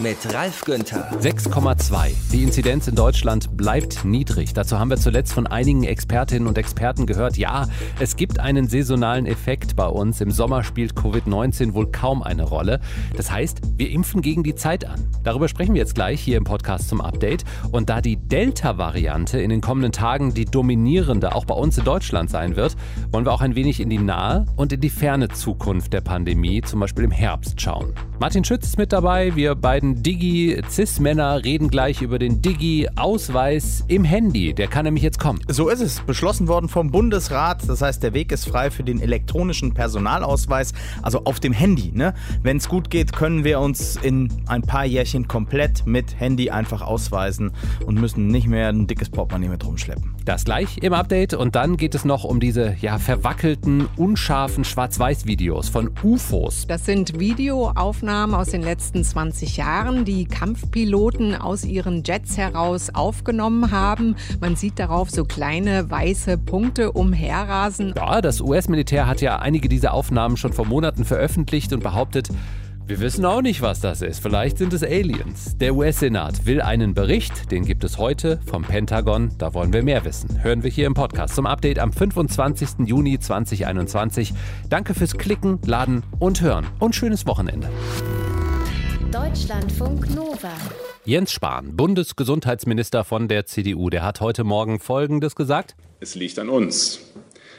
mit Ralf Günther. 6,2. Die Inzidenz in Deutschland bleibt niedrig. Dazu haben wir zuletzt von einigen Expertinnen und Experten gehört, ja, es gibt einen saisonalen Effekt bei uns. Im Sommer spielt Covid-19 wohl kaum eine Rolle. Das heißt, wir impfen gegen die Zeit an. Darüber sprechen wir jetzt gleich hier im Podcast zum Update. Und da die Delta-Variante in den kommenden Tagen die dominierende auch bei uns in Deutschland sein wird, wollen wir auch ein wenig in die nahe und in die ferne Zukunft der Pandemie, zum Beispiel im Herbst, schauen. Martin Schütz ist mit dabei. Wir beiden beiden Digi-Cis-Männer reden gleich über den Digi-Ausweis im Handy. Der kann nämlich jetzt kommen. So ist es. Beschlossen worden vom Bundesrat. Das heißt, der Weg ist frei für den elektronischen Personalausweis, also auf dem Handy. Ne? Wenn es gut geht, können wir uns in ein paar Jährchen komplett mit Handy einfach ausweisen und müssen nicht mehr ein dickes Portemonnaie mit rumschleppen. Das gleich im Update. Und dann geht es noch um diese ja, verwackelten, unscharfen Schwarz-Weiß-Videos von UFOs. Das sind Videoaufnahmen aus den letzten 20 Jahren. Jahren die Kampfpiloten aus ihren Jets heraus aufgenommen haben. Man sieht darauf so kleine weiße Punkte umherrasen. Ja, das US-Militär hat ja einige dieser Aufnahmen schon vor Monaten veröffentlicht und behauptet, wir wissen auch nicht, was das ist. Vielleicht sind es Aliens. Der US-Senat will einen Bericht, den gibt es heute vom Pentagon. Da wollen wir mehr wissen. Hören wir hier im Podcast zum Update am 25. Juni 2021. Danke fürs Klicken, Laden und Hören und schönes Wochenende. Deutschlandfunk Nova. Jens Spahn, Bundesgesundheitsminister von der CDU, der hat heute Morgen Folgendes gesagt. Es liegt an uns.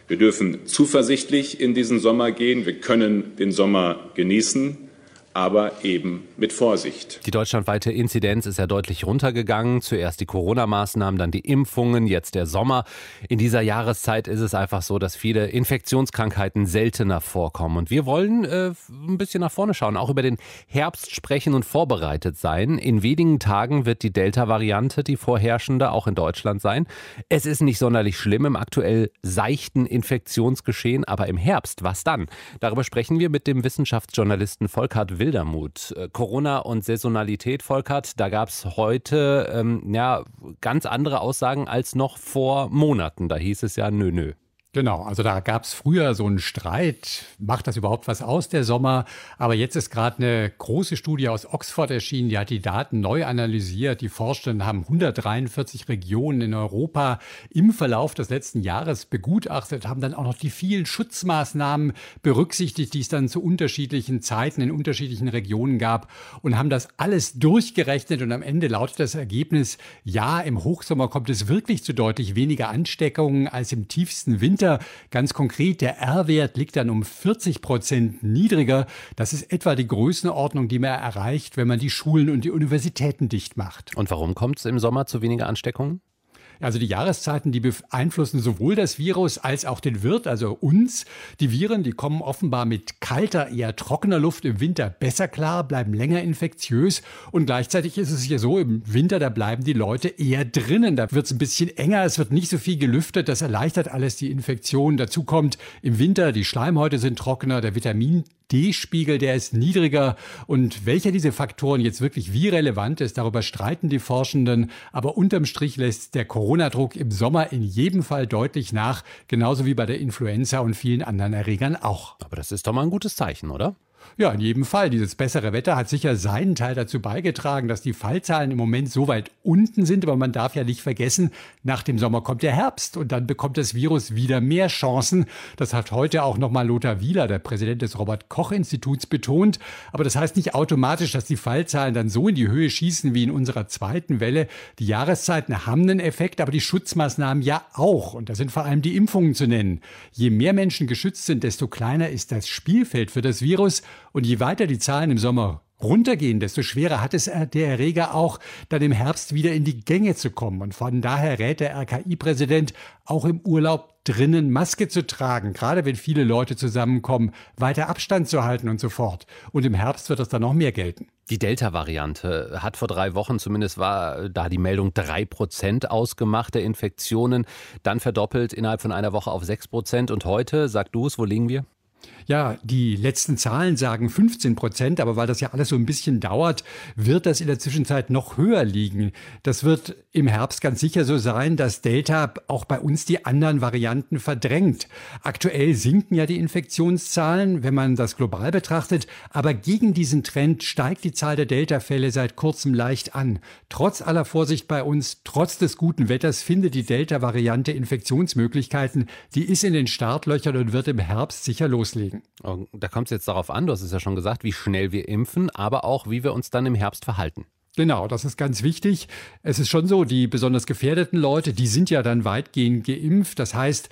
Wir dürfen zuversichtlich in diesen Sommer gehen. Wir können den Sommer genießen aber eben mit Vorsicht. Die deutschlandweite Inzidenz ist ja deutlich runtergegangen. Zuerst die Corona-Maßnahmen, dann die Impfungen, jetzt der Sommer. In dieser Jahreszeit ist es einfach so, dass viele Infektionskrankheiten seltener vorkommen. Und wir wollen äh, ein bisschen nach vorne schauen, auch über den Herbst sprechen und vorbereitet sein. In wenigen Tagen wird die Delta-Variante die vorherrschende auch in Deutschland sein. Es ist nicht sonderlich schlimm im aktuell seichten Infektionsgeschehen, aber im Herbst, was dann? Darüber sprechen wir mit dem Wissenschaftsjournalisten Volkart Wild Wildermuth. Äh, Corona und Saisonalität, Volkert, da gab es heute ähm, ja, ganz andere Aussagen als noch vor Monaten. Da hieß es ja, nö, nö. Genau, also da gab es früher so einen Streit, macht das überhaupt was aus, der Sommer? Aber jetzt ist gerade eine große Studie aus Oxford erschienen, die hat die Daten neu analysiert. Die Forschenden haben 143 Regionen in Europa im Verlauf des letzten Jahres begutachtet, haben dann auch noch die vielen Schutzmaßnahmen berücksichtigt, die es dann zu unterschiedlichen Zeiten in unterschiedlichen Regionen gab und haben das alles durchgerechnet und am Ende lautet das Ergebnis, ja, im Hochsommer kommt es wirklich zu deutlich weniger Ansteckungen als im tiefsten Winter. Winter. Ganz konkret, der R-Wert liegt dann um 40 Prozent niedriger. Das ist etwa die Größenordnung, die man erreicht, wenn man die Schulen und die Universitäten dicht macht. Und warum kommt es im Sommer zu weniger Ansteckungen? Also die Jahreszeiten, die beeinflussen sowohl das Virus als auch den Wirt, also uns. Die Viren, die kommen offenbar mit kalter, eher trockener Luft im Winter besser klar, bleiben länger infektiös. Und gleichzeitig ist es ja so, im Winter, da bleiben die Leute eher drinnen. Da wird es ein bisschen enger, es wird nicht so viel gelüftet. Das erleichtert alles die Infektion. Dazu kommt im Winter, die Schleimhäute sind trockener, der Vitamin D-Spiegel, der ist niedriger. Und welcher dieser Faktoren jetzt wirklich wie relevant ist, darüber streiten die Forschenden. Aber unterm Strich lässt der Corona-Druck im Sommer in jedem Fall deutlich nach, genauso wie bei der Influenza und vielen anderen Erregern auch. Aber das ist doch mal ein gutes Zeichen, oder? Ja, in jedem Fall. Dieses bessere Wetter hat sicher seinen Teil dazu beigetragen, dass die Fallzahlen im Moment so weit unten sind. Aber man darf ja nicht vergessen, nach dem Sommer kommt der Herbst und dann bekommt das Virus wieder mehr Chancen. Das hat heute auch nochmal Lothar Wieler, der Präsident des Robert-Koch-Instituts, betont. Aber das heißt nicht automatisch, dass die Fallzahlen dann so in die Höhe schießen wie in unserer zweiten Welle. Die Jahreszeiten haben einen Effekt, aber die Schutzmaßnahmen ja auch. Und da sind vor allem die Impfungen zu nennen. Je mehr Menschen geschützt sind, desto kleiner ist das Spielfeld für das Virus. Und je weiter die Zahlen im Sommer runtergehen, desto schwerer hat es äh, der Erreger auch, dann im Herbst wieder in die Gänge zu kommen. Und von daher rät der RKI-Präsident auch im Urlaub drinnen Maske zu tragen, gerade wenn viele Leute zusammenkommen, weiter Abstand zu halten und so fort. Und im Herbst wird das dann noch mehr gelten. Die Delta-Variante hat vor drei Wochen zumindest war da die Meldung drei Prozent ausgemacht der Infektionen, dann verdoppelt innerhalb von einer Woche auf sechs Prozent. Und heute, sag du es, wo liegen wir? Ja, die letzten Zahlen sagen 15 Prozent, aber weil das ja alles so ein bisschen dauert, wird das in der Zwischenzeit noch höher liegen. Das wird im Herbst ganz sicher so sein, dass Delta auch bei uns die anderen Varianten verdrängt. Aktuell sinken ja die Infektionszahlen, wenn man das global betrachtet, aber gegen diesen Trend steigt die Zahl der Delta-Fälle seit kurzem leicht an. Trotz aller Vorsicht bei uns, trotz des guten Wetters findet die Delta-Variante Infektionsmöglichkeiten. Die ist in den Startlöchern und wird im Herbst sicher loslegen. Da kommt es jetzt darauf an, du hast es ja schon gesagt, wie schnell wir impfen, aber auch wie wir uns dann im Herbst verhalten. Genau, das ist ganz wichtig. Es ist schon so, die besonders gefährdeten Leute, die sind ja dann weitgehend geimpft. Das heißt,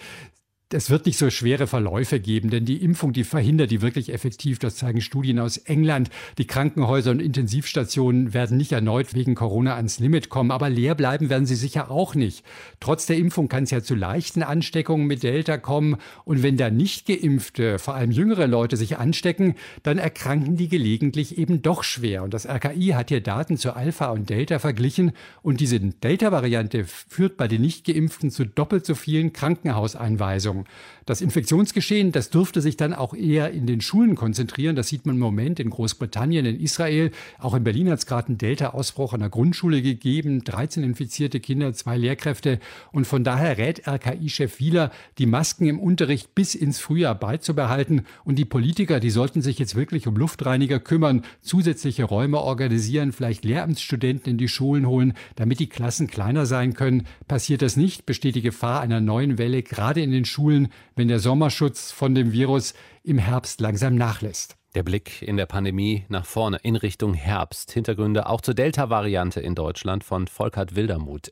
es wird nicht so schwere Verläufe geben, denn die Impfung, die verhindert die wirklich effektiv. Das zeigen Studien aus England. Die Krankenhäuser und Intensivstationen werden nicht erneut wegen Corona ans Limit kommen, aber leer bleiben werden sie sicher auch nicht. Trotz der Impfung kann es ja zu leichten Ansteckungen mit Delta kommen. Und wenn da nicht geimpfte, vor allem jüngere Leute sich anstecken, dann erkranken die gelegentlich eben doch schwer. Und das RKI hat hier Daten zu Alpha und Delta verglichen. Und diese Delta-Variante führt bei den nicht geimpften zu doppelt so vielen Krankenhauseinweisungen. Verantwortung. Das Infektionsgeschehen, das dürfte sich dann auch eher in den Schulen konzentrieren. Das sieht man im Moment in Großbritannien, in Israel. Auch in Berlin hat es gerade einen Delta-Ausbruch an der Grundschule gegeben. 13 infizierte Kinder, zwei Lehrkräfte. Und von daher rät RKI-Chef Wieler, die Masken im Unterricht bis ins Frühjahr beizubehalten. Und die Politiker, die sollten sich jetzt wirklich um Luftreiniger kümmern, zusätzliche Räume organisieren, vielleicht Lehramtsstudenten in die Schulen holen, damit die Klassen kleiner sein können. Passiert das nicht, besteht die Gefahr einer neuen Welle, gerade in den Schulen Schulen, wenn der Sommerschutz von dem Virus im Herbst langsam nachlässt. Der Blick in der Pandemie nach vorne in Richtung Herbst. Hintergründe auch zur Delta-Variante in Deutschland von Volkert Wildermuth.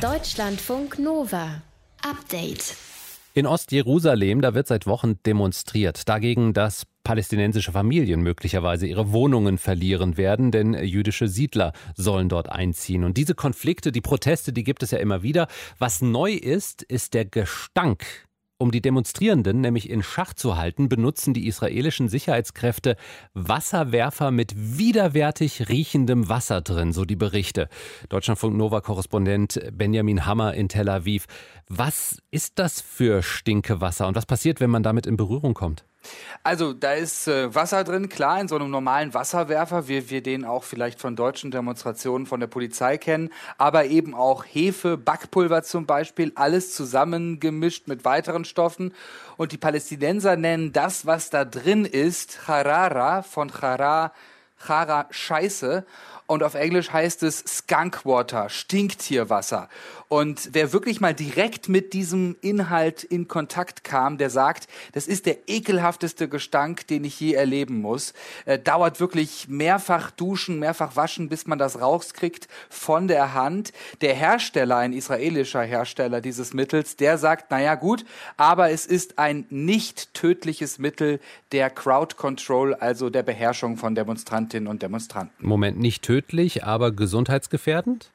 Deutschlandfunk Nova. Update. In Ostjerusalem, da wird seit Wochen demonstriert dagegen, dass palästinensische Familien möglicherweise ihre Wohnungen verlieren werden, denn jüdische Siedler sollen dort einziehen. Und diese Konflikte, die Proteste, die gibt es ja immer wieder. Was neu ist, ist der Gestank um die Demonstrierenden nämlich in Schach zu halten, benutzen die israelischen Sicherheitskräfte Wasserwerfer mit widerwärtig riechendem Wasser drin, so die Berichte. Deutschlandfunk Nova-Korrespondent Benjamin Hammer in Tel Aviv. Was ist das für Stinkewasser und was passiert, wenn man damit in Berührung kommt? Also da ist äh, Wasser drin, klar, in so einem normalen Wasserwerfer, wie wir den auch vielleicht von deutschen Demonstrationen von der Polizei kennen, aber eben auch Hefe, Backpulver zum Beispiel, alles zusammengemischt mit weiteren Stoffen. Und die Palästinenser nennen das, was da drin ist, Harara, von Chara, Chara Scheiße. Und auf Englisch heißt es Skunk Water, Stinktierwasser. Und wer wirklich mal direkt mit diesem Inhalt in Kontakt kam, der sagt, das ist der ekelhafteste Gestank, den ich je erleben muss. Äh, dauert wirklich mehrfach duschen, mehrfach waschen, bis man das rauskriegt von der Hand. Der Hersteller, ein israelischer Hersteller dieses Mittels, der sagt, naja gut, aber es ist ein nicht tödliches Mittel der Crowd Control, also der Beherrschung von Demonstrantinnen und Demonstranten. Moment, nicht tödlich, aber gesundheitsgefährdend?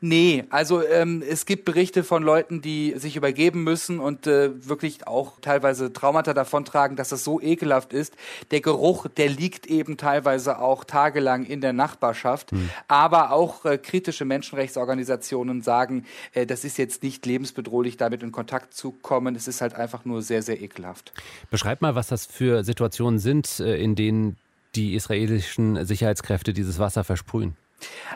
Nee, also ähm, es gibt Berichte von Leuten, die sich übergeben müssen und äh, wirklich auch teilweise Traumata davontragen, dass das so ekelhaft ist. Der Geruch, der liegt eben teilweise auch tagelang in der Nachbarschaft. Hm. Aber auch äh, kritische Menschenrechtsorganisationen sagen, äh, das ist jetzt nicht lebensbedrohlich, damit in Kontakt zu kommen. Es ist halt einfach nur sehr, sehr ekelhaft. Beschreib mal, was das für Situationen sind, äh, in denen die israelischen Sicherheitskräfte dieses Wasser versprühen.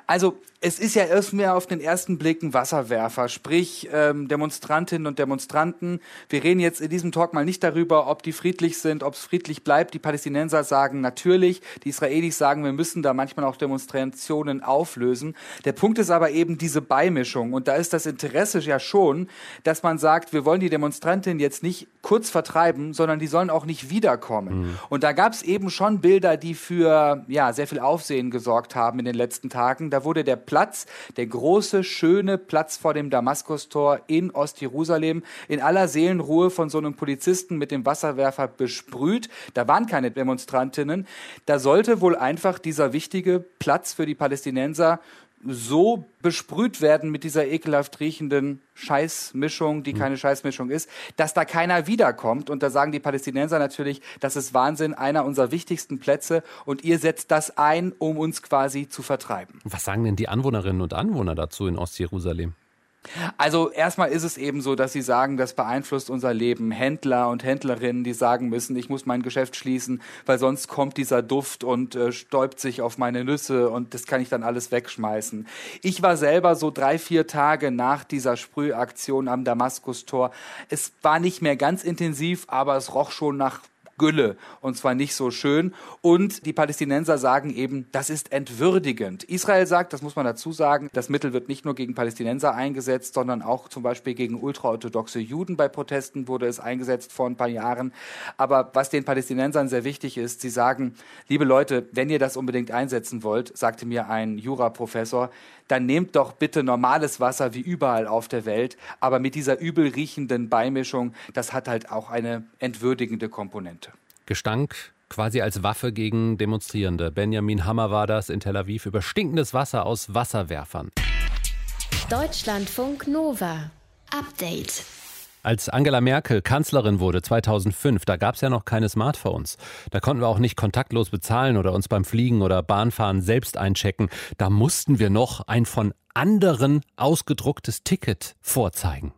Also es ist ja erstmal auf den ersten Blick ein Wasserwerfer, sprich ähm, Demonstrantinnen und Demonstranten. Wir reden jetzt in diesem Talk mal nicht darüber, ob die friedlich sind, ob es friedlich bleibt. Die Palästinenser sagen natürlich, die Israelis sagen, wir müssen da manchmal auch Demonstrationen auflösen. Der Punkt ist aber eben diese Beimischung und da ist das Interesse ja schon, dass man sagt, wir wollen die Demonstrantinnen jetzt nicht kurz vertreiben, sondern die sollen auch nicht wiederkommen. Mhm. Und da gab es eben schon Bilder, die für ja sehr viel Aufsehen gesorgt haben in den letzten Tagen. Da wurde der Platz, der große, schöne Platz vor dem Damaskustor in Ostjerusalem, in aller Seelenruhe von so einem Polizisten mit dem Wasserwerfer besprüht. Da waren keine Demonstrantinnen. Da sollte wohl einfach dieser wichtige Platz für die Palästinenser so besprüht werden mit dieser ekelhaft riechenden Scheißmischung, die mhm. keine Scheißmischung ist, dass da keiner wiederkommt. Und da sagen die Palästinenser natürlich, das ist Wahnsinn, einer unserer wichtigsten Plätze und ihr setzt das ein, um uns quasi zu vertreiben. Was sagen denn die Anwohnerinnen und Anwohner dazu in Ostjerusalem? Also erstmal ist es eben so, dass Sie sagen, das beeinflusst unser Leben. Händler und Händlerinnen, die sagen müssen, ich muss mein Geschäft schließen, weil sonst kommt dieser Duft und äh, stäubt sich auf meine Nüsse und das kann ich dann alles wegschmeißen. Ich war selber so drei, vier Tage nach dieser Sprühaktion am Damaskustor. Es war nicht mehr ganz intensiv, aber es roch schon nach Gülle und zwar nicht so schön. Und die Palästinenser sagen eben, das ist entwürdigend. Israel sagt, das muss man dazu sagen, das Mittel wird nicht nur gegen Palästinenser eingesetzt, sondern auch zum Beispiel gegen ultraorthodoxe Juden. Bei Protesten wurde es eingesetzt vor ein paar Jahren. Aber was den Palästinensern sehr wichtig ist, sie sagen, liebe Leute, wenn ihr das unbedingt einsetzen wollt, sagte mir ein Juraprofessor, dann nehmt doch bitte normales Wasser wie überall auf der Welt. Aber mit dieser übel riechenden Beimischung, das hat halt auch eine entwürdigende Komponente. Gestank quasi als Waffe gegen Demonstrierende. Benjamin Hammer war das in Tel Aviv über stinkendes Wasser aus Wasserwerfern. Deutschlandfunk Nova. Update. Als Angela Merkel Kanzlerin wurde 2005, da gab es ja noch keine Smartphones. Da konnten wir auch nicht kontaktlos bezahlen oder uns beim Fliegen oder Bahnfahren selbst einchecken. Da mussten wir noch ein von anderen ausgedrucktes Ticket vorzeigen.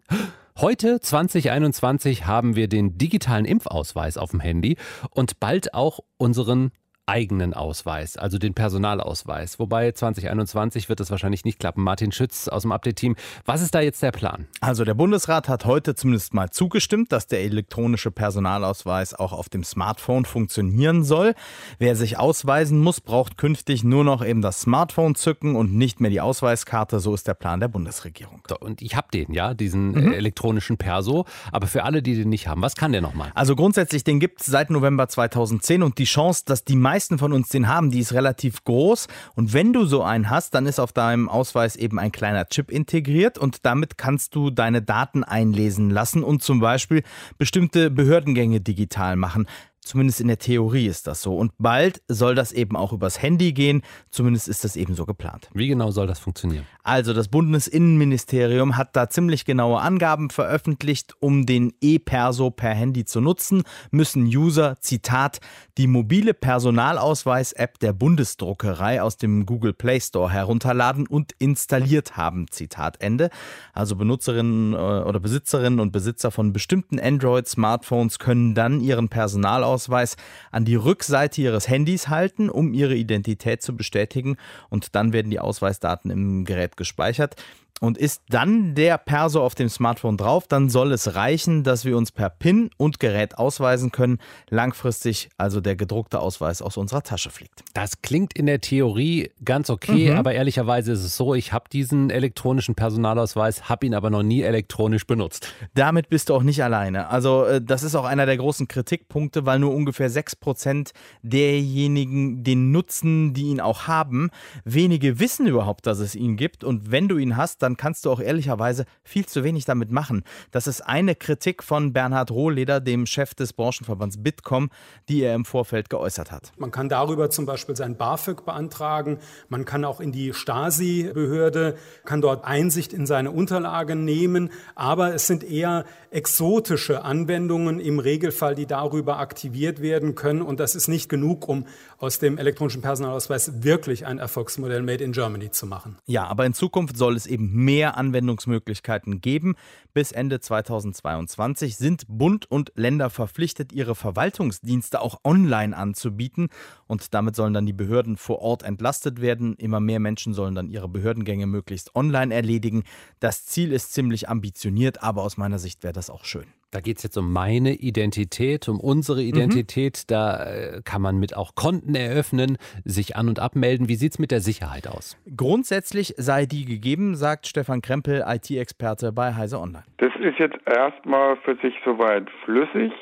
Heute, 2021, haben wir den digitalen Impfausweis auf dem Handy und bald auch unseren eigenen Ausweis, also den Personalausweis. Wobei 2021 wird das wahrscheinlich nicht klappen. Martin Schütz aus dem Update-Team. Was ist da jetzt der Plan? Also der Bundesrat hat heute zumindest mal zugestimmt, dass der elektronische Personalausweis auch auf dem Smartphone funktionieren soll. Wer sich ausweisen muss, braucht künftig nur noch eben das Smartphone zücken und nicht mehr die Ausweiskarte. So ist der Plan der Bundesregierung. So, und ich habe den, ja, diesen mhm. elektronischen Perso. Aber für alle, die den nicht haben, was kann der nochmal? Also grundsätzlich, den gibt es seit November 2010 und die Chance, dass die meisten meisten von uns den haben, die ist relativ groß. Und wenn du so einen hast, dann ist auf deinem Ausweis eben ein kleiner Chip integriert und damit kannst du deine Daten einlesen lassen und zum Beispiel bestimmte Behördengänge digital machen. Zumindest in der Theorie ist das so. Und bald soll das eben auch übers Handy gehen. Zumindest ist das eben so geplant. Wie genau soll das funktionieren? Also das Bundesinnenministerium hat da ziemlich genaue Angaben veröffentlicht. Um den E-Perso per Handy zu nutzen, müssen User, Zitat, die mobile Personalausweis-App der Bundesdruckerei aus dem Google Play Store herunterladen und installiert haben. Zitat Ende. Also Benutzerinnen äh, oder Besitzerinnen und Besitzer von bestimmten Android-Smartphones können dann ihren Personalausweis Personalausweis an die Rückseite ihres Handys halten, um ihre Identität zu bestätigen. Und dann werden die Ausweisdaten im Gerät gespeichert. Und ist dann der Perso auf dem Smartphone drauf, dann soll es reichen, dass wir uns per PIN und Gerät ausweisen können. Langfristig also der gedruckte Ausweis aus unserer Tasche fliegt. Das klingt in der Theorie ganz okay, mhm. aber ehrlicherweise ist es so, ich habe diesen elektronischen Personalausweis, habe ihn aber noch nie elektronisch benutzt. Damit bist du auch nicht alleine. Also äh, das ist auch einer der großen Kritikpunkte, weil nur ungefähr 6% derjenigen den nutzen, die ihn auch haben. Wenige wissen überhaupt, dass es ihn gibt und wenn du ihn hast, dann kannst du auch ehrlicherweise viel zu wenig damit machen. Das ist eine Kritik von Bernhard Rohleder, dem Chef des Branchenverbands Bitkom, die er im Vorfeld geäußert hat. Man kann darüber zum Beispiel sein BAföG beantragen. Man kann auch in die Stasi-Behörde, kann dort Einsicht in seine Unterlagen nehmen. Aber es sind eher exotische Anwendungen im Regelfall, die darüber aktiviert werden können. Und das ist nicht genug, um aus dem elektronischen Personalausweis wirklich ein Erfolgsmodell Made in Germany zu machen. Ja, aber in Zukunft soll es eben mehr Anwendungsmöglichkeiten geben. Bis Ende 2022 sind Bund und Länder verpflichtet, ihre Verwaltungsdienste auch online anzubieten. Und damit sollen dann die Behörden vor Ort entlastet werden. Immer mehr Menschen sollen dann ihre Behördengänge möglichst online erledigen. Das Ziel ist ziemlich ambitioniert, aber aus meiner Sicht wäre das auch schön. Da geht es jetzt um meine Identität, um unsere mhm. Identität. Mhm. Da äh, kann man mit auch Konten eröffnen, sich an- und abmelden. Wie sieht es mit der Sicherheit aus? Grundsätzlich sei die gegeben, sagt Stefan Krempel, IT-Experte bei Heise Online. Das ist jetzt erstmal für sich soweit flüssig.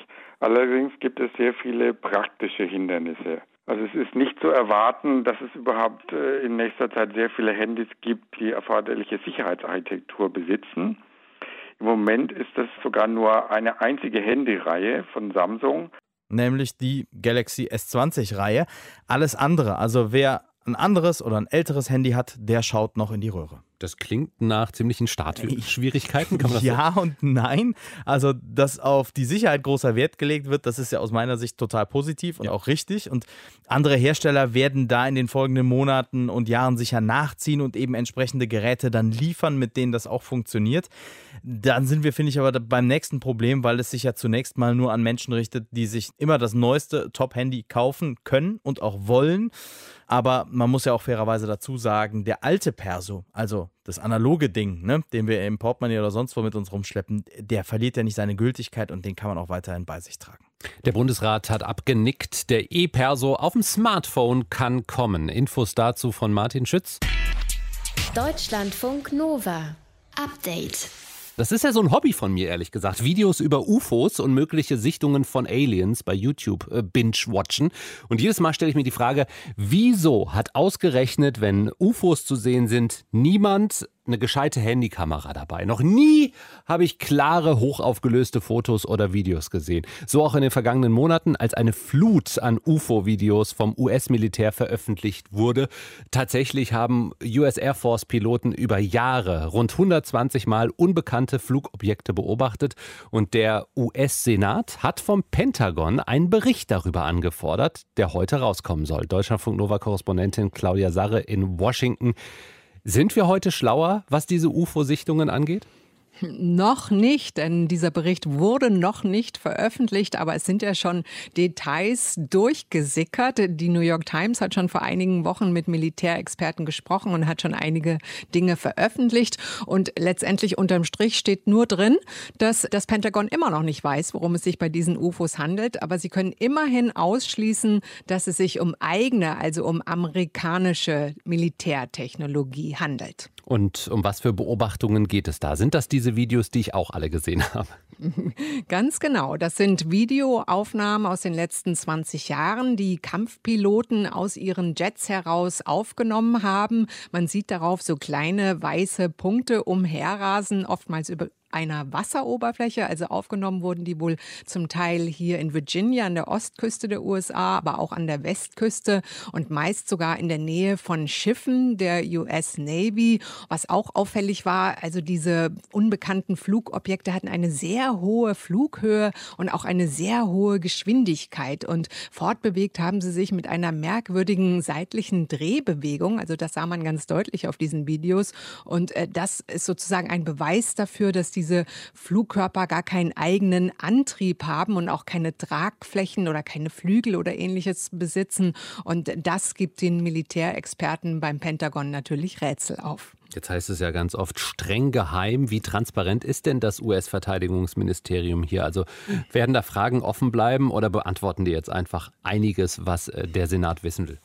Allerdings gibt es sehr viele praktische Hindernisse. Also es ist nicht zu erwarten, dass es überhaupt äh, in nächster Zeit sehr viele Handys gibt, die erforderliche Sicherheitsarchitektur besitzen. Im Moment ist das sogar nur eine einzige Handyreihe von Samsung. Nämlich die Galaxy S20-Reihe. Alles andere, also wer ein anderes oder ein älteres Handy hat, der schaut noch in die Röhre. Das klingt nach ziemlichen Startschwierigkeiten, kann man das Ja und nein. Also, dass auf die Sicherheit großer Wert gelegt wird, das ist ja aus meiner Sicht total positiv und auch richtig. Und andere Hersteller werden da in den folgenden Monaten und Jahren sicher nachziehen und eben entsprechende Geräte dann liefern, mit denen das auch funktioniert. Dann sind wir, finde ich, aber beim nächsten Problem, weil es sich ja zunächst mal nur an Menschen richtet, die sich immer das neueste Top-Handy kaufen können und auch wollen. Aber man muss ja auch fairerweise dazu sagen, der alte Perso, also das analoge Ding, ne, den wir im Portemonnaie oder sonst wo mit uns rumschleppen, der verliert ja nicht seine Gültigkeit und den kann man auch weiterhin bei sich tragen. Der Bundesrat hat abgenickt. Der E-Perso auf dem Smartphone kann kommen. Infos dazu von Martin Schütz. Deutschlandfunk Nova. Update. Das ist ja so ein Hobby von mir, ehrlich gesagt. Videos über UFOs und mögliche Sichtungen von Aliens bei YouTube äh, binge-watchen. Und jedes Mal stelle ich mir die Frage, wieso hat ausgerechnet, wenn UFOs zu sehen sind, niemand eine gescheite Handykamera dabei. Noch nie habe ich klare, hochaufgelöste Fotos oder Videos gesehen. So auch in den vergangenen Monaten, als eine Flut an UFO-Videos vom US-Militär veröffentlicht wurde. Tatsächlich haben US Air Force-Piloten über Jahre rund 120 Mal unbekannte Flugobjekte beobachtet und der US-Senat hat vom Pentagon einen Bericht darüber angefordert, der heute rauskommen soll. Deutschlandfunk Nova-Korrespondentin Claudia Sarre in Washington. Sind wir heute schlauer, was diese UFO-Sichtungen angeht? Noch nicht, denn dieser Bericht wurde noch nicht veröffentlicht, aber es sind ja schon Details durchgesickert. Die New York Times hat schon vor einigen Wochen mit Militärexperten gesprochen und hat schon einige Dinge veröffentlicht. Und letztendlich unterm Strich steht nur drin, dass das Pentagon immer noch nicht weiß, worum es sich bei diesen UFOs handelt. Aber sie können immerhin ausschließen, dass es sich um eigene, also um amerikanische Militärtechnologie handelt. Und um was für Beobachtungen geht es da? Sind das diese Videos, die ich auch alle gesehen habe? Ganz genau. Das sind Videoaufnahmen aus den letzten 20 Jahren, die Kampfpiloten aus ihren Jets heraus aufgenommen haben. Man sieht darauf so kleine weiße Punkte umherrasen, oftmals über einer Wasseroberfläche. Also aufgenommen wurden die wohl zum Teil hier in Virginia an der Ostküste der USA, aber auch an der Westküste und meist sogar in der Nähe von Schiffen der US Navy. Was auch auffällig war, also diese unbekannten Flugobjekte hatten eine sehr hohe Flughöhe und auch eine sehr hohe Geschwindigkeit. Und fortbewegt haben sie sich mit einer merkwürdigen seitlichen Drehbewegung. Also das sah man ganz deutlich auf diesen Videos. Und äh, das ist sozusagen ein Beweis dafür, dass die diese Flugkörper gar keinen eigenen Antrieb haben und auch keine Tragflächen oder keine Flügel oder ähnliches besitzen. Und das gibt den Militärexperten beim Pentagon natürlich Rätsel auf. Jetzt heißt es ja ganz oft streng geheim. Wie transparent ist denn das US-Verteidigungsministerium hier? Also werden da Fragen offen bleiben oder beantworten die jetzt einfach einiges, was äh, der Senat wissen will?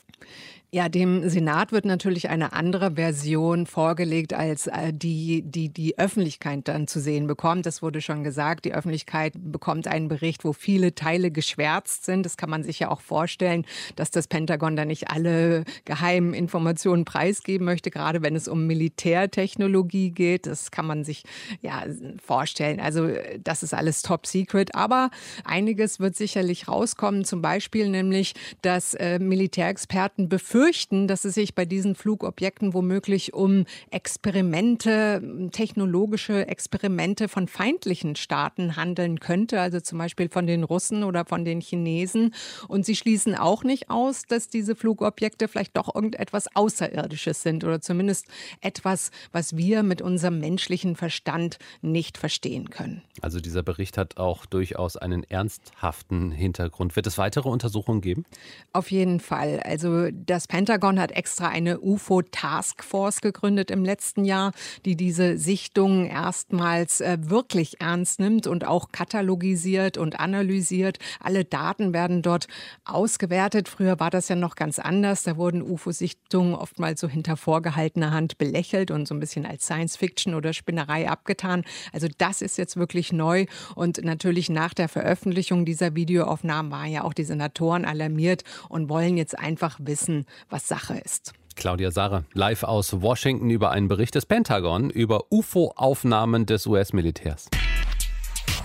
Ja, dem Senat wird natürlich eine andere Version vorgelegt, als äh, die, die die Öffentlichkeit dann zu sehen bekommt. Das wurde schon gesagt. Die Öffentlichkeit bekommt einen Bericht, wo viele Teile geschwärzt sind. Das kann man sich ja auch vorstellen, dass das Pentagon da nicht alle geheimen Informationen preisgeben möchte, gerade wenn es um Militärtechnologie geht. Das kann man sich ja vorstellen. Also das ist alles top secret. Aber einiges wird sicherlich rauskommen. Zum Beispiel nämlich, dass äh, Militärexperten befürchten, befürchten, dass es sich bei diesen Flugobjekten womöglich um Experimente, technologische Experimente von feindlichen Staaten handeln könnte, also zum Beispiel von den Russen oder von den Chinesen. Und sie schließen auch nicht aus, dass diese Flugobjekte vielleicht doch irgendetwas Außerirdisches sind oder zumindest etwas, was wir mit unserem menschlichen Verstand nicht verstehen können. Also dieser Bericht hat auch durchaus einen ernsthaften Hintergrund. Wird es weitere Untersuchungen geben? Auf jeden Fall. Also das Pentagon hat extra eine UFO-Taskforce gegründet im letzten Jahr, die diese Sichtungen erstmals äh, wirklich ernst nimmt und auch katalogisiert und analysiert. Alle Daten werden dort ausgewertet. Früher war das ja noch ganz anders. Da wurden UFO-Sichtungen oftmals so hinter vorgehaltener Hand belächelt und so ein bisschen als Science-Fiction oder Spinnerei abgetan. Also das ist jetzt wirklich neu. Und natürlich nach der Veröffentlichung dieser Videoaufnahmen waren ja auch die Senatoren alarmiert und wollen jetzt einfach wissen, was Sache ist. Claudia Sarre, live aus Washington über einen Bericht des Pentagon über UFO-Aufnahmen des US-Militärs.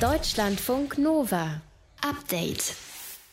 Deutschlandfunk Nova. Update.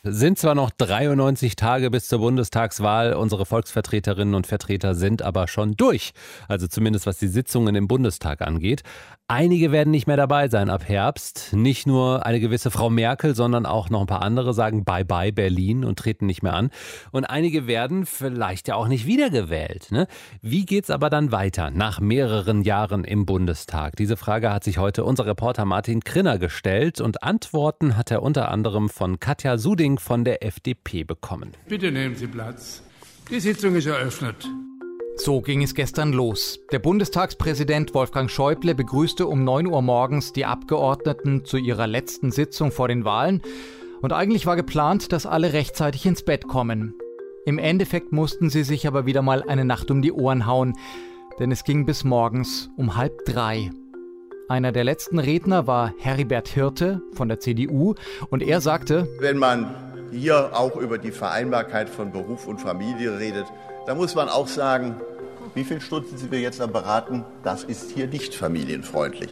Sind zwar noch 93 Tage bis zur Bundestagswahl, unsere Volksvertreterinnen und Vertreter sind aber schon durch. Also zumindest was die Sitzungen im Bundestag angeht. Einige werden nicht mehr dabei sein ab Herbst. Nicht nur eine gewisse Frau Merkel, sondern auch noch ein paar andere sagen Bye-bye Berlin und treten nicht mehr an. Und einige werden vielleicht ja auch nicht wiedergewählt. Ne? Wie geht's aber dann weiter nach mehreren Jahren im Bundestag? Diese Frage hat sich heute unser Reporter Martin Krinner gestellt und Antworten hat er unter anderem von Katja Suding von der FDP bekommen. Bitte nehmen Sie Platz. Die Sitzung ist eröffnet. So ging es gestern los. Der Bundestagspräsident Wolfgang Schäuble begrüßte um 9 Uhr morgens die Abgeordneten zu ihrer letzten Sitzung vor den Wahlen. Und eigentlich war geplant, dass alle rechtzeitig ins Bett kommen. Im Endeffekt mussten sie sich aber wieder mal eine Nacht um die Ohren hauen, denn es ging bis morgens um halb drei. Einer der letzten Redner war Heribert Hirte von der CDU und er sagte, wenn man hier auch über die Vereinbarkeit von Beruf und Familie redet, da muss man auch sagen, wie viele Stunden sind wir jetzt am Beraten? Das ist hier nicht familienfreundlich.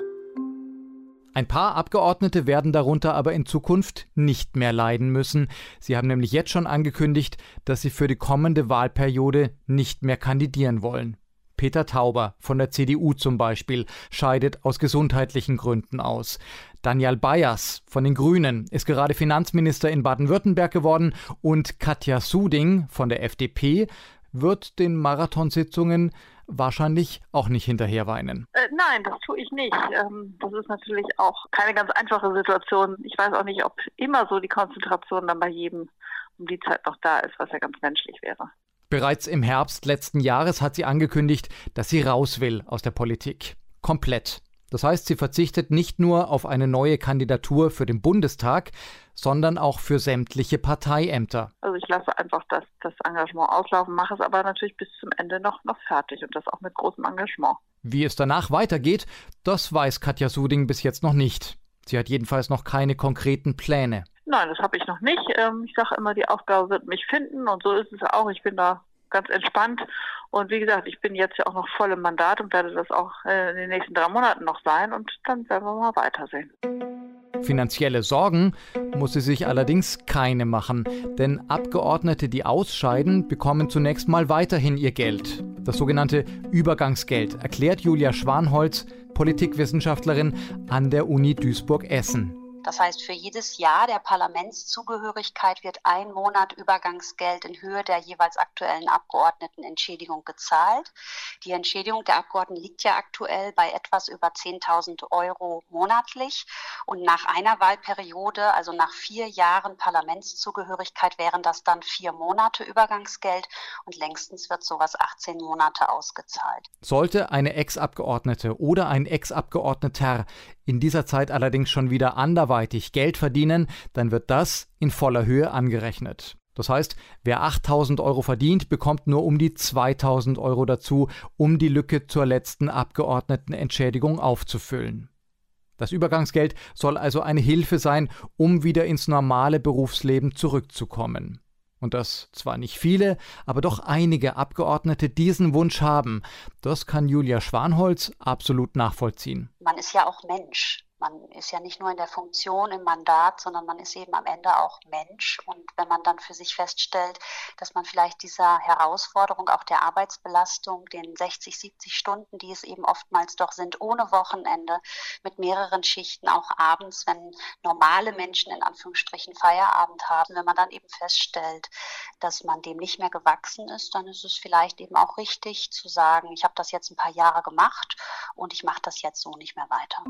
Ein paar Abgeordnete werden darunter aber in Zukunft nicht mehr leiden müssen. Sie haben nämlich jetzt schon angekündigt, dass sie für die kommende Wahlperiode nicht mehr kandidieren wollen. Peter Tauber von der CDU zum Beispiel scheidet aus gesundheitlichen Gründen aus. Daniel Bayers von den Grünen ist gerade Finanzminister in Baden-Württemberg geworden und Katja Suding von der FDP wird den Marathonsitzungen wahrscheinlich auch nicht hinterher weinen. Äh, nein, das tue ich nicht. Ähm, das ist natürlich auch keine ganz einfache Situation. Ich weiß auch nicht, ob immer so die Konzentration dann bei jedem um die Zeit noch da ist, was ja ganz menschlich wäre. Bereits im Herbst letzten Jahres hat sie angekündigt, dass sie raus will aus der Politik. Komplett. Das heißt, sie verzichtet nicht nur auf eine neue Kandidatur für den Bundestag, sondern auch für sämtliche Parteiämter. Also ich lasse einfach das, das Engagement auslaufen, mache es aber natürlich bis zum Ende noch, noch fertig und das auch mit großem Engagement. Wie es danach weitergeht, das weiß Katja Suding bis jetzt noch nicht. Sie hat jedenfalls noch keine konkreten Pläne. Nein, das habe ich noch nicht. Ähm, ich sage immer, die Aufgabe wird mich finden und so ist es auch. Ich bin da ganz entspannt. Und wie gesagt, ich bin jetzt ja auch noch voll im Mandat und werde das auch äh, in den nächsten drei Monaten noch sein und dann werden wir mal weitersehen. Finanzielle Sorgen muss sie sich allerdings keine machen, denn Abgeordnete, die ausscheiden, bekommen zunächst mal weiterhin ihr Geld. Das sogenannte Übergangsgeld, erklärt Julia Schwanholz, Politikwissenschaftlerin an der Uni Duisburg-Essen. Das heißt, für jedes Jahr der Parlamentszugehörigkeit wird ein Monat Übergangsgeld in Höhe der jeweils aktuellen Abgeordnetenentschädigung gezahlt. Die Entschädigung der Abgeordneten liegt ja aktuell bei etwas über 10.000 Euro monatlich. Und nach einer Wahlperiode, also nach vier Jahren Parlamentszugehörigkeit, wären das dann vier Monate Übergangsgeld und längstens wird sowas 18 Monate ausgezahlt. Sollte eine Ex-Abgeordnete oder ein Ex-Abgeordneter in dieser Zeit allerdings schon wieder anderweitig Geld verdienen, dann wird das in voller Höhe angerechnet. Das heißt, wer 8000 Euro verdient, bekommt nur um die 2000 Euro dazu, um die Lücke zur letzten Abgeordnetenentschädigung aufzufüllen. Das Übergangsgeld soll also eine Hilfe sein, um wieder ins normale Berufsleben zurückzukommen. Und dass zwar nicht viele, aber doch einige Abgeordnete diesen Wunsch haben, das kann Julia Schwanholz absolut nachvollziehen. Man ist ja auch Mensch. Man ist ja nicht nur in der Funktion, im Mandat, sondern man ist eben am Ende auch Mensch. Und wenn man dann für sich feststellt, dass man vielleicht dieser Herausforderung, auch der Arbeitsbelastung, den 60, 70 Stunden, die es eben oftmals doch sind, ohne Wochenende, mit mehreren Schichten, auch abends, wenn normale Menschen in Anführungsstrichen Feierabend haben, wenn man dann eben feststellt, dass man dem nicht mehr gewachsen ist, dann ist es vielleicht eben auch richtig zu sagen, ich habe das jetzt ein paar Jahre gemacht und ich mache das jetzt so nicht mehr weiter.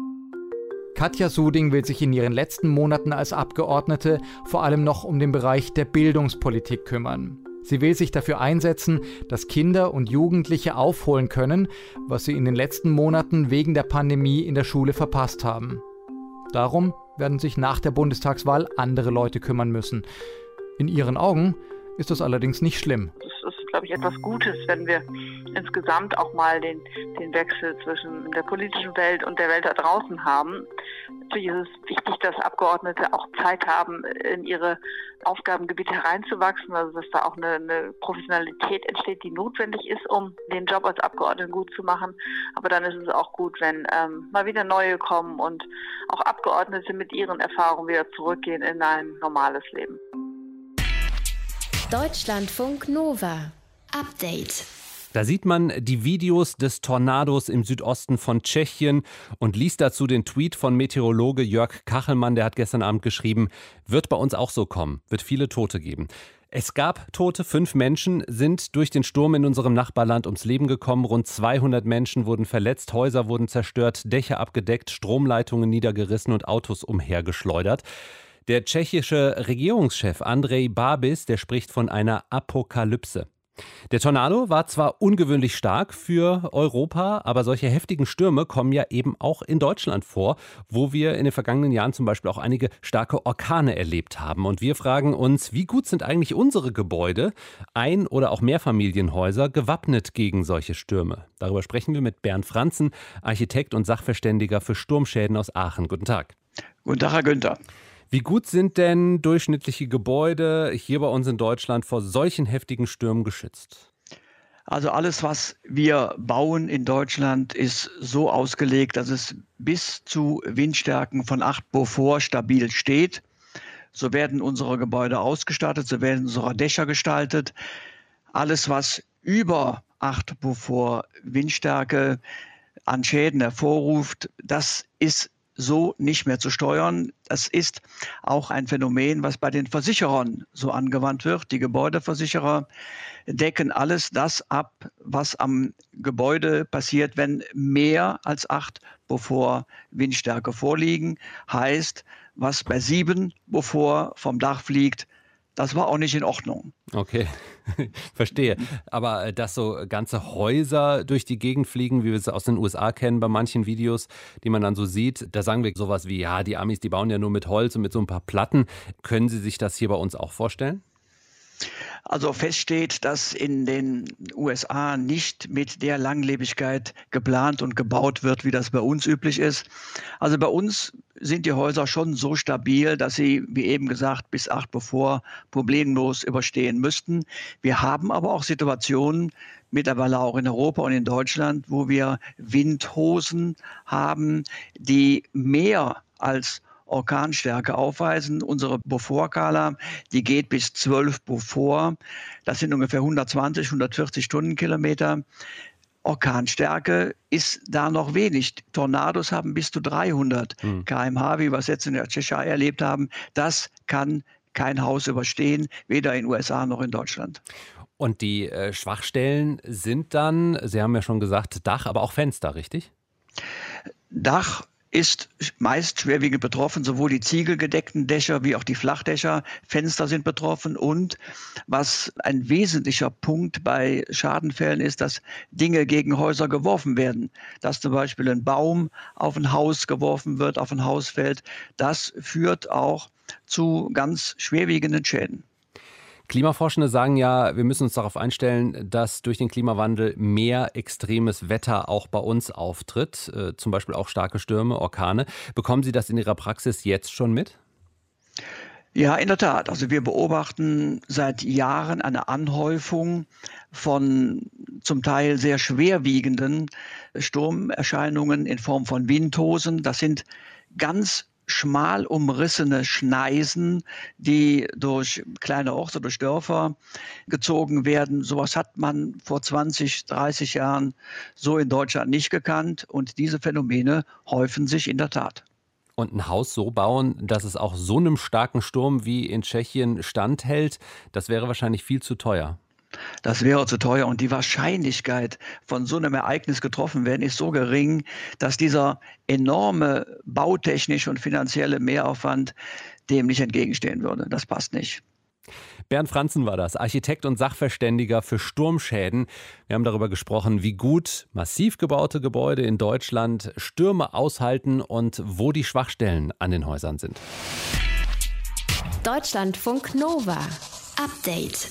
Katja Suding will sich in ihren letzten Monaten als Abgeordnete vor allem noch um den Bereich der Bildungspolitik kümmern. Sie will sich dafür einsetzen, dass Kinder und Jugendliche aufholen können, was sie in den letzten Monaten wegen der Pandemie in der Schule verpasst haben. Darum werden sich nach der Bundestagswahl andere Leute kümmern müssen. In ihren Augen ist das allerdings nicht schlimm glaube ich, etwas Gutes, wenn wir insgesamt auch mal den, den Wechsel zwischen der politischen Welt und der Welt da draußen haben. Natürlich ist es wichtig, dass Abgeordnete auch Zeit haben, in ihre Aufgabengebiete hereinzuwachsen, also dass da auch eine, eine Professionalität entsteht, die notwendig ist, um den Job als Abgeordneten gut zu machen. Aber dann ist es auch gut, wenn ähm, mal wieder neue kommen und auch Abgeordnete mit ihren Erfahrungen wieder zurückgehen in ein normales Leben. Deutschlandfunk Nova. Update. Da sieht man die Videos des Tornados im Südosten von Tschechien und liest dazu den Tweet von Meteorologe Jörg Kachelmann, der hat gestern Abend geschrieben, wird bei uns auch so kommen, wird viele Tote geben. Es gab Tote, fünf Menschen sind durch den Sturm in unserem Nachbarland ums Leben gekommen, rund 200 Menschen wurden verletzt, Häuser wurden zerstört, Dächer abgedeckt, Stromleitungen niedergerissen und Autos umhergeschleudert. Der tschechische Regierungschef Andrej Babis, der spricht von einer Apokalypse. Der Tornado war zwar ungewöhnlich stark für Europa, aber solche heftigen Stürme kommen ja eben auch in Deutschland vor, wo wir in den vergangenen Jahren zum Beispiel auch einige starke Orkane erlebt haben. Und wir fragen uns, wie gut sind eigentlich unsere Gebäude, Ein- oder auch Mehrfamilienhäuser, gewappnet gegen solche Stürme? Darüber sprechen wir mit Bernd Franzen, Architekt und Sachverständiger für Sturmschäden aus Aachen. Guten Tag. Guten Tag, Herr Günther. Wie gut sind denn durchschnittliche Gebäude hier bei uns in Deutschland vor solchen heftigen Stürmen geschützt? Also alles, was wir bauen in Deutschland, ist so ausgelegt, dass es bis zu Windstärken von 8 Beaufort stabil steht. So werden unsere Gebäude ausgestattet, so werden unsere Dächer gestaltet. Alles, was über 8 Beaufort Windstärke an Schäden hervorruft, das ist so nicht mehr zu steuern. Das ist auch ein Phänomen, was bei den Versicherern so angewandt wird. Die Gebäudeversicherer decken alles das ab, was am Gebäude passiert, wenn mehr als acht bevor Windstärke vorliegen. Heißt, was bei sieben bevor vom Dach fliegt, das war auch nicht in Ordnung. Okay, verstehe. Aber äh, dass so ganze Häuser durch die Gegend fliegen, wie wir es aus den USA kennen bei manchen Videos, die man dann so sieht, da sagen wir sowas wie, ja, die Amis, die bauen ja nur mit Holz und mit so ein paar Platten. Können Sie sich das hier bei uns auch vorstellen? Also feststeht, dass in den USA nicht mit der Langlebigkeit geplant und gebaut wird, wie das bei uns üblich ist. Also bei uns sind die Häuser schon so stabil, dass sie, wie eben gesagt, bis acht bevor problemlos überstehen müssten. Wir haben aber auch Situationen, mittlerweile auch in Europa und in Deutschland, wo wir Windhosen haben, die mehr als Orkanstärke aufweisen. Unsere Beaufort-Skala, die geht bis 12 Beaufort. Das sind ungefähr 120, 140 Stundenkilometer. Orkanstärke ist da noch wenig. Tornados haben bis zu 300 hm. km/h, wie wir es jetzt in der Tschechei erlebt haben. Das kann kein Haus überstehen, weder in den USA noch in Deutschland. Und die äh, Schwachstellen sind dann, Sie haben ja schon gesagt, Dach, aber auch Fenster, richtig? Dach ist meist schwerwiegend betroffen. Sowohl die ziegelgedeckten Dächer wie auch die Flachdächer, Fenster sind betroffen. Und was ein wesentlicher Punkt bei Schadenfällen ist, dass Dinge gegen Häuser geworfen werden. Dass zum Beispiel ein Baum auf ein Haus geworfen wird, auf ein Haus fällt. Das führt auch zu ganz schwerwiegenden Schäden. Klimaforschende sagen ja, wir müssen uns darauf einstellen, dass durch den Klimawandel mehr extremes Wetter auch bei uns auftritt, äh, zum Beispiel auch starke Stürme, Orkane. Bekommen Sie das in Ihrer Praxis jetzt schon mit? Ja, in der Tat. Also wir beobachten seit Jahren eine Anhäufung von zum Teil sehr schwerwiegenden Sturmerscheinungen in Form von Windhosen. Das sind ganz schmal umrissene Schneisen, die durch kleine Orte, durch Dörfer gezogen werden. Sowas hat man vor 20, 30 Jahren so in Deutschland nicht gekannt und diese Phänomene häufen sich in der Tat. Und ein Haus so bauen, dass es auch so einem starken Sturm wie in Tschechien standhält, das wäre wahrscheinlich viel zu teuer. Das wäre zu teuer und die Wahrscheinlichkeit, von so einem Ereignis getroffen werden, ist so gering, dass dieser enorme bautechnische und finanzielle Mehraufwand dem nicht entgegenstehen würde. Das passt nicht. Bernd Franzen war das, Architekt und Sachverständiger für Sturmschäden. Wir haben darüber gesprochen, wie gut massiv gebaute Gebäude in Deutschland Stürme aushalten und wo die Schwachstellen an den Häusern sind. Deutschlandfunk Nova. Update.